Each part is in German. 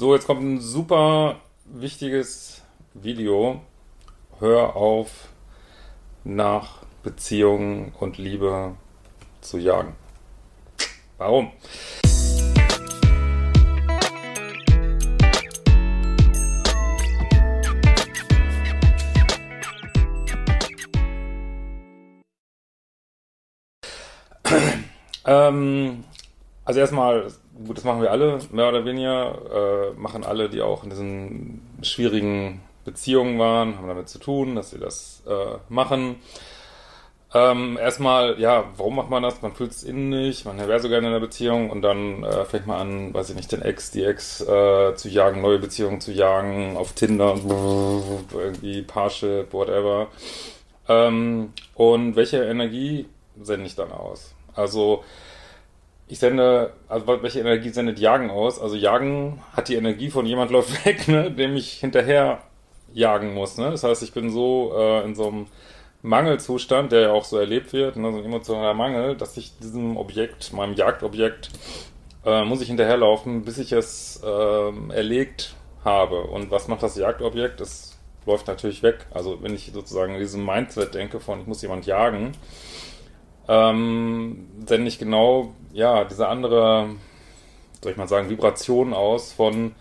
So, jetzt kommt ein super wichtiges Video. Hör auf, nach Beziehungen und Liebe zu jagen. Warum? ähm, also erstmal, gut, das machen wir alle, mehr oder weniger, äh, machen alle, die auch in diesen schwierigen Beziehungen waren, haben damit zu tun, dass sie das äh, machen. Ähm, erstmal, ja, warum macht man das? Man fühlt es innen nicht, man wäre so gerne in einer Beziehung und dann äh, fängt man an, weiß ich nicht, den Ex, die Ex äh, zu jagen, neue Beziehungen zu jagen, auf Tinder, irgendwie Parship, whatever. Ähm, und welche Energie sende ich dann aus? Also ich sende, also welche Energie sendet Jagen aus? Also Jagen hat die Energie von jemand läuft weg, ne, dem ich hinterher jagen muss. Ne? Das heißt, ich bin so äh, in so einem Mangelzustand, der ja auch so erlebt wird, ne, so ein emotionaler Mangel, dass ich diesem Objekt, meinem Jagdobjekt, äh, muss ich hinterherlaufen, bis ich es äh, erlegt habe. Und was macht das Jagdobjekt? Es läuft natürlich weg. Also wenn ich sozusagen in diesem Mindset denke von, ich muss jemand jagen, ähm, sende ich genau, ja, diese andere, soll ich mal sagen, Vibration aus von,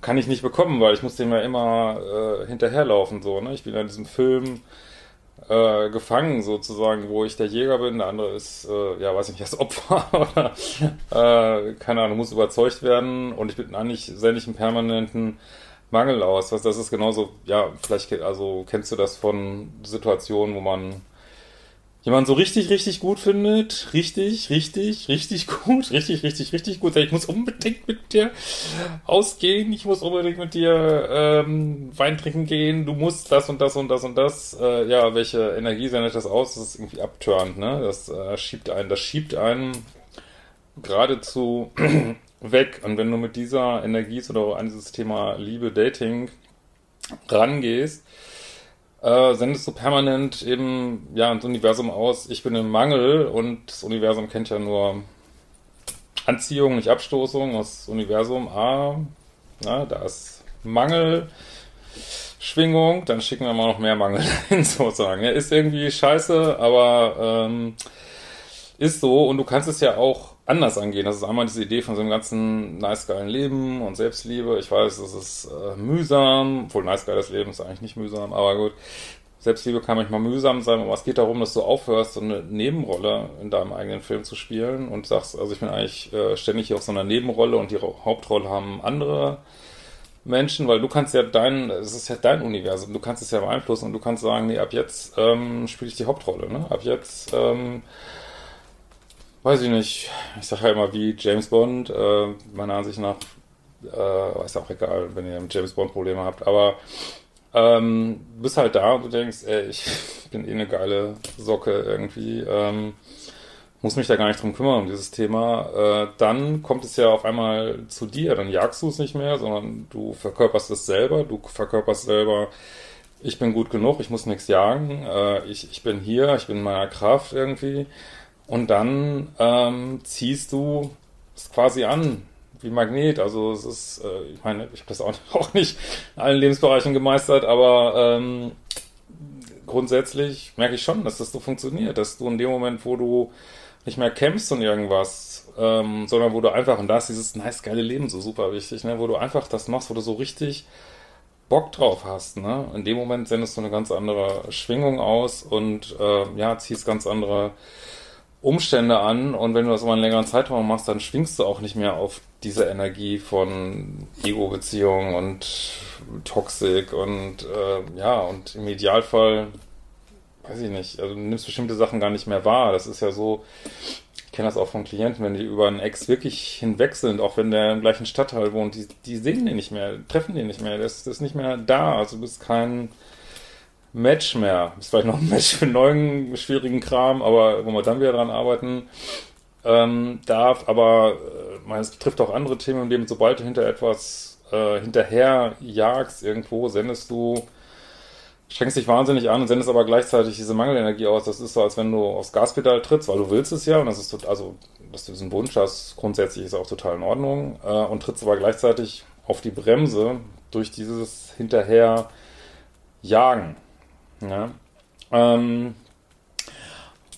kann ich nicht bekommen, weil ich muss dem ja immer äh, hinterherlaufen, so, ne? Ich bin in diesem Film äh, gefangen, sozusagen, wo ich der Jäger bin, der andere ist, äh, ja, weiß ich nicht, das Opfer oder, äh, keine Ahnung, muss überzeugt werden und ich bin eigentlich, sende ich einen permanenten Mangel aus. Was das ist genauso, ja, vielleicht, also kennst du das von Situationen, wo man jemand so richtig, richtig gut findet, richtig, richtig, richtig gut, richtig, richtig, richtig gut, ich muss unbedingt mit dir ausgehen, ich muss unbedingt mit dir ähm, Wein trinken gehen, du musst das und das und das und das, äh, ja, welche Energie sendet das aus, das ist irgendwie abturnt, ne, das äh, schiebt einen, das schiebt einen geradezu weg. Und wenn du mit dieser Energie oder an dieses Thema Liebe, Dating rangehst, äh, sendest du permanent eben ja ins Universum aus, ich bin im Mangel und das Universum kennt ja nur Anziehung, nicht Abstoßung. Das Universum, ah, na, da ist Mangel. Schwingung, dann schicken wir mal noch mehr Mangel hin, sozusagen. Ja, ist irgendwie scheiße, aber ähm, ist so und du kannst es ja auch anders angehen. Das ist einmal diese Idee von so einem ganzen nice geilen Leben und Selbstliebe. Ich weiß, das ist äh, mühsam, obwohl nice geiles Leben ist eigentlich nicht mühsam, aber gut. Selbstliebe kann manchmal mühsam sein, aber es geht darum, dass du aufhörst, so eine Nebenrolle in deinem eigenen Film zu spielen und sagst, also ich bin eigentlich äh, ständig hier auf so einer Nebenrolle und die Hauptrolle haben andere Menschen, weil du kannst ja dein, es ist ja dein Universum, du kannst es ja beeinflussen und du kannst sagen, nee, ab jetzt ähm, spiele ich die Hauptrolle, ne? Ab jetzt ähm, Weiß ich nicht. Ich sage halt immer wie James Bond, äh, meiner Ansicht nach, äh, ist auch egal, wenn ihr mit James Bond Probleme habt, aber ähm, bist halt da und du denkst, ey, ich bin eh eine geile Socke irgendwie, ähm, muss mich da gar nicht drum kümmern um dieses Thema. Äh, dann kommt es ja auf einmal zu dir, dann jagst du es nicht mehr, sondern du verkörperst es selber, du verkörperst selber, ich bin gut genug, ich muss nichts jagen, äh, ich, ich bin hier, ich bin in meiner Kraft irgendwie. Und dann ähm, ziehst du es quasi an, wie Magnet. Also es ist, äh, ich meine, ich habe das auch, nicht in allen Lebensbereichen gemeistert, aber ähm, grundsätzlich merke ich schon, dass das so funktioniert, dass du in dem Moment, wo du nicht mehr kämpfst und irgendwas, ähm, sondern wo du einfach, und da ist dieses nice, geile Leben so super wichtig, ne, wo du einfach das machst, wo du so richtig Bock drauf hast, ne? In dem Moment sendest du eine ganz andere Schwingung aus und äh, ja, ziehst ganz andere Umstände an und wenn du das über einen längeren Zeitraum machst, dann schwingst du auch nicht mehr auf diese Energie von Ego-Beziehungen und Toxik und äh, ja, und im Idealfall, weiß ich nicht, also du nimmst bestimmte Sachen gar nicht mehr wahr. Das ist ja so, ich kenne das auch von Klienten, wenn die über einen Ex wirklich hinweg sind, auch wenn der im gleichen Stadtteil wohnt, die, die sehen den nicht mehr, treffen den nicht mehr, das, das ist nicht mehr da. Also du bist kein Match mehr. Ist vielleicht noch ein Match für neuen, schwierigen Kram, aber wo wir dann wieder dran arbeiten ähm, darf. Aber äh, es betrifft auch andere Themen im Leben. Sobald du hinter etwas äh, hinterher jagst irgendwo, sendest du, strengst dich wahnsinnig an und sendest aber gleichzeitig diese Mangelenergie aus. Das ist so, als wenn du aufs Gaspedal trittst, weil du willst es ja und das ist also, dass du diesen Wunsch hast, grundsätzlich ist auch total in Ordnung äh, und trittst aber gleichzeitig auf die Bremse durch dieses hinterher jagen. Ja. Ähm,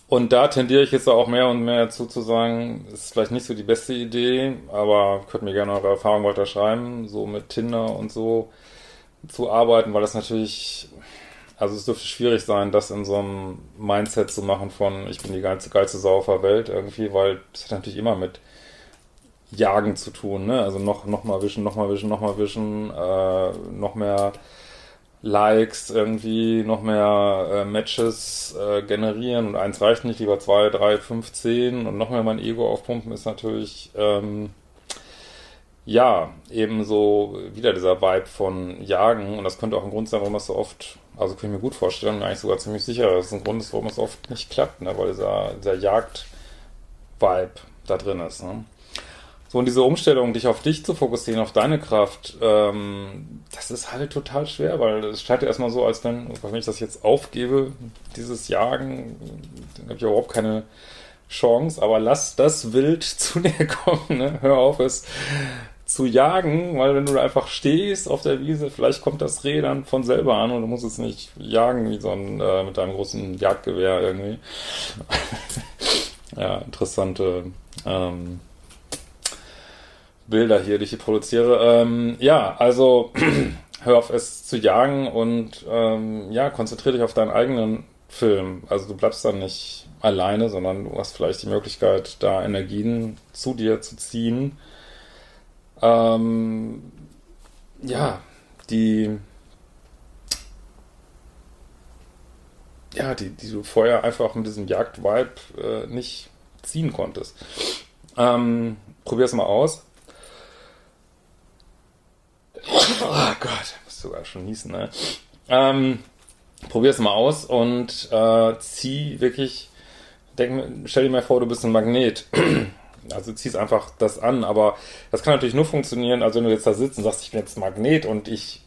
und da tendiere ich jetzt auch mehr und mehr zu, zu sagen, ist vielleicht nicht so die beste Idee, aber könnt mir gerne eure Erfahrungen weiter schreiben, so mit Tinder und so zu arbeiten, weil das natürlich, also es dürfte schwierig sein, das in so einem Mindset zu machen von, ich bin die geilste, geilste Sau auf der Welt irgendwie, weil das hat natürlich immer mit Jagen zu tun, ne? Also noch, noch mal wischen, noch mal wischen, noch mal wischen, äh, noch mehr Likes, irgendwie noch mehr äh, Matches äh, generieren und eins reicht nicht, lieber zwei, drei, fünf, zehn und noch mehr mein Ego aufpumpen ist natürlich ähm, ja eben so wieder dieser Vibe von Jagen und das könnte auch ein Grund sein, warum das so oft, also kann ich mir gut vorstellen, eigentlich sogar ziemlich sicher, dass es ein Grund ist, warum es oft nicht klappt, ne? weil dieser, dieser Jagd-Vibe da drin ist. Ne? So, und diese Umstellung, dich auf dich zu fokussieren, auf deine Kraft, ähm, das ist halt total schwer, weil es scheint ja erstmal so, als wenn, wenn ich das jetzt aufgebe, dieses Jagen, dann habe ich überhaupt keine Chance, aber lass das Wild zu dir kommen, ne? hör auf es zu jagen, weil wenn du einfach stehst auf der Wiese, vielleicht kommt das Reh dann von selber an und du musst es nicht jagen wie so ein äh, mit deinem großen Jagdgewehr irgendwie. ja, interessante ähm, Bilder hier, die ich hier produziere. Ähm, ja, also hör auf es zu jagen und ähm, ja, konzentriere dich auf deinen eigenen Film. Also du bleibst dann nicht alleine, sondern du hast vielleicht die Möglichkeit, da Energien zu dir zu ziehen. Ähm, ja, die ja, die, die du vorher einfach mit diesem Jagd-Vibe äh, nicht ziehen konntest. Ähm, probier's mal aus. Gott, muss sogar schon niesen, ne? Ähm, Probier es mal aus und äh, zieh wirklich, denk, stell dir mal vor, du bist ein Magnet. Also ziehst einfach das an, aber das kann natürlich nur funktionieren, also wenn du jetzt da sitzt und sagst, ich bin jetzt Magnet und ich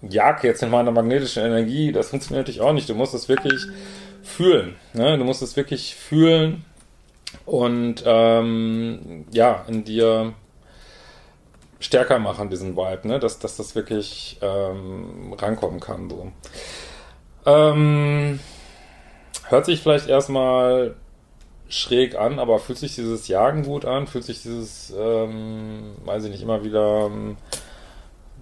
jage jetzt in meiner magnetischen Energie, das funktioniert natürlich auch nicht. Du musst es wirklich fühlen. Ne? Du musst es wirklich fühlen und ähm, ja, in dir stärker machen, diesen Vibe, ne? dass, dass das wirklich ähm, rankommen kann. So. Ähm, hört sich vielleicht erstmal schräg an, aber fühlt sich dieses Jagen gut an? Fühlt sich dieses, ähm, weiß ich nicht, immer wieder ähm,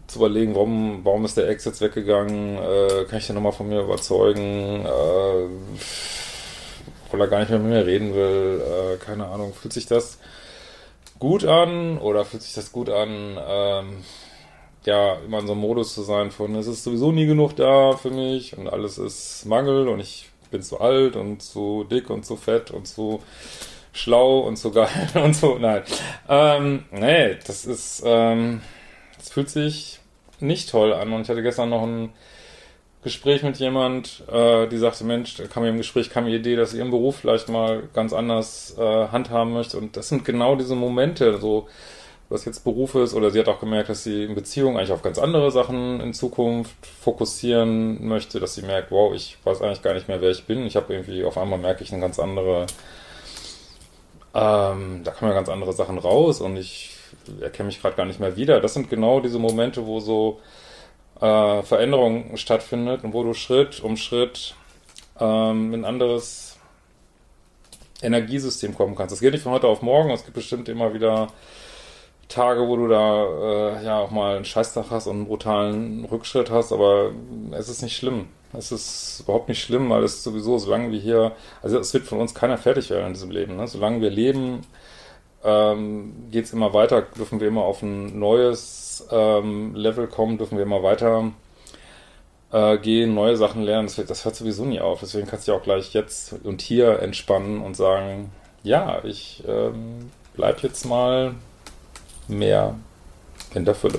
zu überlegen, warum, warum ist der Ex jetzt weggegangen? Äh, kann ich den nochmal von mir überzeugen? Äh, obwohl er gar nicht mehr mit mir reden will? Äh, keine Ahnung. Fühlt sich das gut an oder fühlt sich das gut an, ähm, ja, immer in so einem Modus zu sein von, es ist sowieso nie genug da für mich und alles ist Mangel und ich bin zu alt und zu dick und zu fett und zu schlau und zu geil und so, nein. Ähm, nee, das ist, ähm, das fühlt sich nicht toll an und ich hatte gestern noch ein Gespräch mit jemand, äh, die sagte, Mensch, da kam mir im Gespräch kam die Idee, dass sie ihren Beruf vielleicht mal ganz anders äh, handhaben möchte. Und das sind genau diese Momente, so was jetzt Beruf ist, oder sie hat auch gemerkt, dass sie in Beziehung eigentlich auf ganz andere Sachen in Zukunft fokussieren möchte, dass sie merkt, wow, ich weiß eigentlich gar nicht mehr, wer ich bin. Ich habe irgendwie, auf einmal merke ich eine ganz andere, ähm, da kommen ja ganz andere Sachen raus und ich erkenne mich gerade gar nicht mehr wieder. Das sind genau diese Momente, wo so äh, Veränderung stattfindet und wo du Schritt um Schritt ähm, ein anderes Energiesystem kommen kannst. Das geht nicht von heute auf morgen. Es gibt bestimmt immer wieder Tage, wo du da äh, ja auch mal einen Scheißtag hast und einen brutalen Rückschritt hast, aber es ist nicht schlimm. Es ist überhaupt nicht schlimm, weil es sowieso, solange wir hier, also es wird von uns keiner fertig werden in diesem Leben. Ne? Solange wir leben, ähm, geht es immer weiter, dürfen wir immer auf ein neues ähm, Level kommen, dürfen wir immer weiter äh, gehen, neue Sachen lernen. Das, das hört sowieso nie auf. Deswegen kannst du ja auch gleich jetzt und hier entspannen und sagen, ja, ich ähm, bleib jetzt mal mehr in der Fülle.